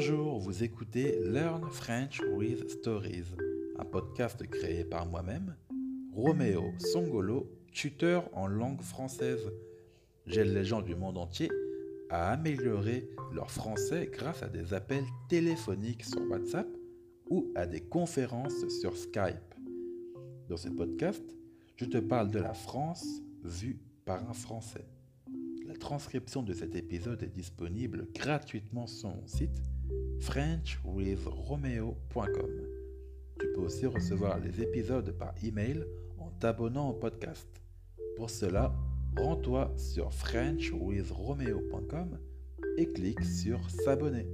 Bonjour, vous écoutez Learn French with Stories, un podcast créé par moi-même, Roméo Songolo, tuteur en langue française. J'aide les gens du monde entier à améliorer leur français grâce à des appels téléphoniques sur WhatsApp ou à des conférences sur Skype. Dans ce podcast, je te parle de la France vue par un Français. La transcription de cet épisode est disponible gratuitement sur mon site frenchwithromeo.com. Tu peux aussi recevoir les épisodes par email en t'abonnant au podcast. Pour cela, rends-toi sur frenchwithromeo.com et clique sur s'abonner.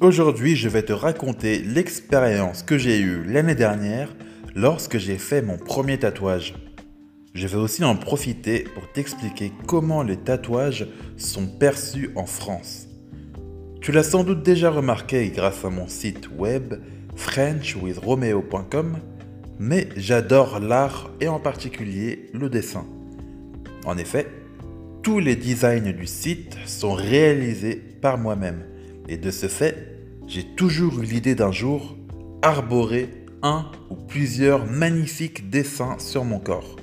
Aujourd'hui, je vais te raconter l'expérience que j'ai eue l'année dernière lorsque j'ai fait mon premier tatouage. Je vais aussi en profiter pour t'expliquer comment les tatouages sont perçus en France. Tu l'as sans doute déjà remarqué grâce à mon site web frenchwithromeo.com, mais j'adore l'art et en particulier le dessin. En effet, tous les designs du site sont réalisés par moi-même et de ce fait, j'ai toujours eu l'idée d'un jour arborer un ou plusieurs magnifiques dessins sur mon corps.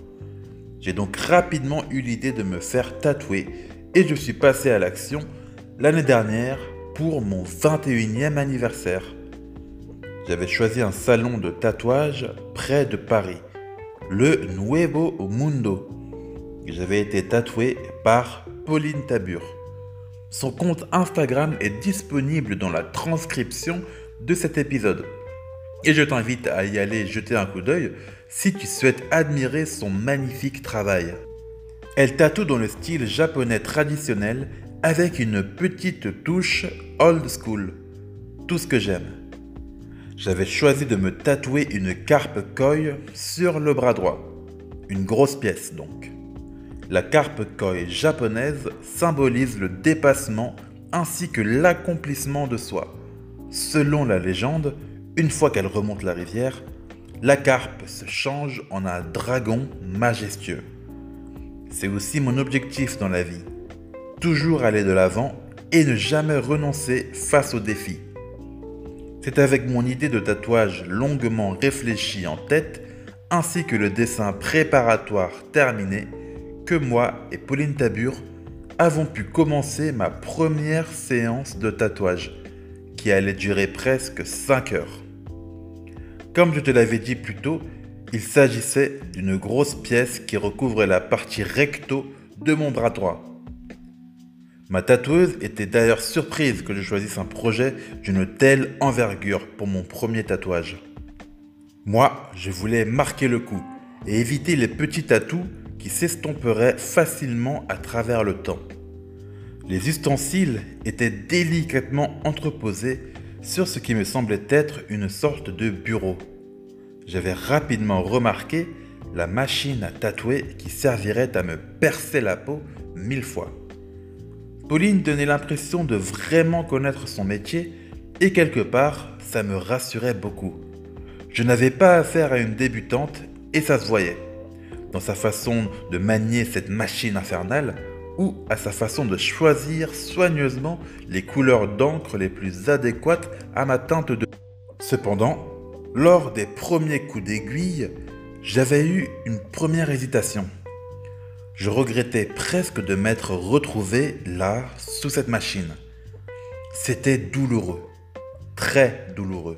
J'ai donc rapidement eu l'idée de me faire tatouer et je suis passé à l'action l'année dernière pour mon 21e anniversaire. J'avais choisi un salon de tatouage près de Paris, le Nuevo Mundo. J'avais été tatoué par Pauline Tabur. Son compte Instagram est disponible dans la transcription de cet épisode. Et je t'invite à y aller jeter un coup d'œil si tu souhaites admirer son magnifique travail. Elle tatoue dans le style japonais traditionnel avec une petite touche old school. Tout ce que j'aime. J'avais choisi de me tatouer une carpe koi sur le bras droit. Une grosse pièce donc. La carpe koi japonaise symbolise le dépassement ainsi que l'accomplissement de soi. Selon la légende, une fois qu'elle remonte la rivière, la carpe se change en un dragon majestueux. C'est aussi mon objectif dans la vie. Toujours aller de l'avant et ne jamais renoncer face aux défis. C'est avec mon idée de tatouage longuement réfléchie en tête, ainsi que le dessin préparatoire terminé, que moi et Pauline Tabur avons pu commencer ma première séance de tatouage, qui allait durer presque 5 heures. Comme je te l'avais dit plus tôt, il s'agissait d'une grosse pièce qui recouvrait la partie recto de mon bras droit. Ma tatoueuse était d'ailleurs surprise que je choisisse un projet d'une telle envergure pour mon premier tatouage. Moi, je voulais marquer le coup et éviter les petits tatous qui s'estomperait facilement à travers le temps. Les ustensiles étaient délicatement entreposés sur ce qui me semblait être une sorte de bureau. J'avais rapidement remarqué la machine à tatouer qui servirait à me percer la peau mille fois. Pauline donnait l'impression de vraiment connaître son métier et quelque part, ça me rassurait beaucoup. Je n'avais pas affaire à une débutante et ça se voyait dans sa façon de manier cette machine infernale ou à sa façon de choisir soigneusement les couleurs d'encre les plus adéquates à ma teinte de... Cependant, lors des premiers coups d'aiguille, j'avais eu une première hésitation. Je regrettais presque de m'être retrouvé là, sous cette machine. C'était douloureux, très douloureux.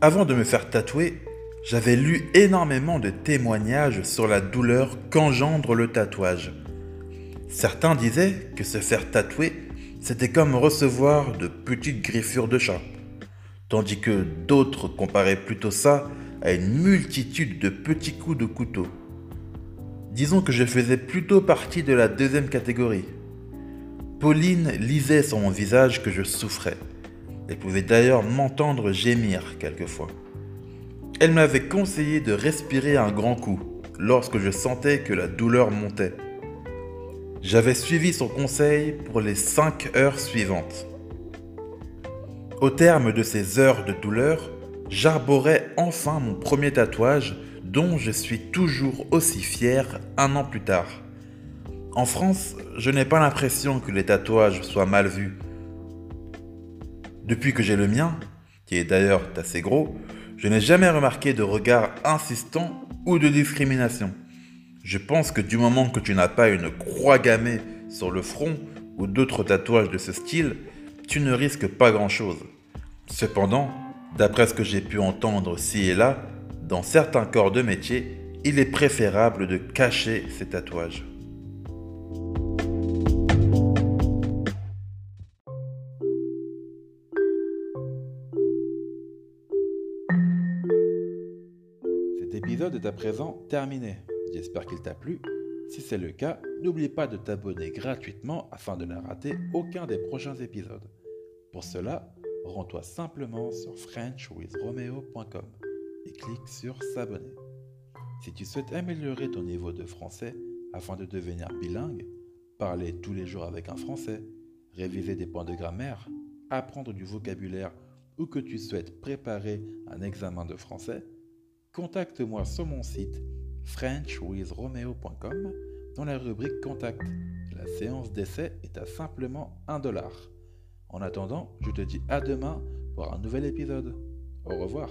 Avant de me faire tatouer, j'avais lu énormément de témoignages sur la douleur qu'engendre le tatouage. Certains disaient que se faire tatouer, c'était comme recevoir de petites griffures de chat, tandis que d'autres comparaient plutôt ça à une multitude de petits coups de couteau. Disons que je faisais plutôt partie de la deuxième catégorie. Pauline lisait sur mon visage que je souffrais. Elle pouvait d'ailleurs m'entendre gémir quelquefois. Elle m'avait conseillé de respirer un grand coup lorsque je sentais que la douleur montait. J'avais suivi son conseil pour les 5 heures suivantes. Au terme de ces heures de douleur, j'arborais enfin mon premier tatouage dont je suis toujours aussi fier un an plus tard. En France, je n'ai pas l'impression que les tatouages soient mal vus. Depuis que j'ai le mien, qui est d'ailleurs assez gros, je n'ai jamais remarqué de regard insistant ou de discrimination. Je pense que du moment que tu n'as pas une croix gammée sur le front ou d'autres tatouages de ce style, tu ne risques pas grand-chose. Cependant, d'après ce que j'ai pu entendre ci et là, dans certains corps de métier, il est préférable de cacher ces tatouages. Cet épisode est à présent terminé. J'espère qu'il t'a plu. Si c'est le cas, n'oublie pas de t'abonner gratuitement afin de ne rater aucun des prochains épisodes. Pour cela, rends-toi simplement sur frenchwithromeo.com et clique sur s'abonner. Si tu souhaites améliorer ton niveau de français afin de devenir bilingue, parler tous les jours avec un français, réviser des points de grammaire, apprendre du vocabulaire ou que tu souhaites préparer un examen de français, contacte-moi sur mon site frenchwithromeo.com dans la rubrique Contact. La séance d'essai est à simplement 1 dollar. En attendant, je te dis à demain pour un nouvel épisode. Au revoir.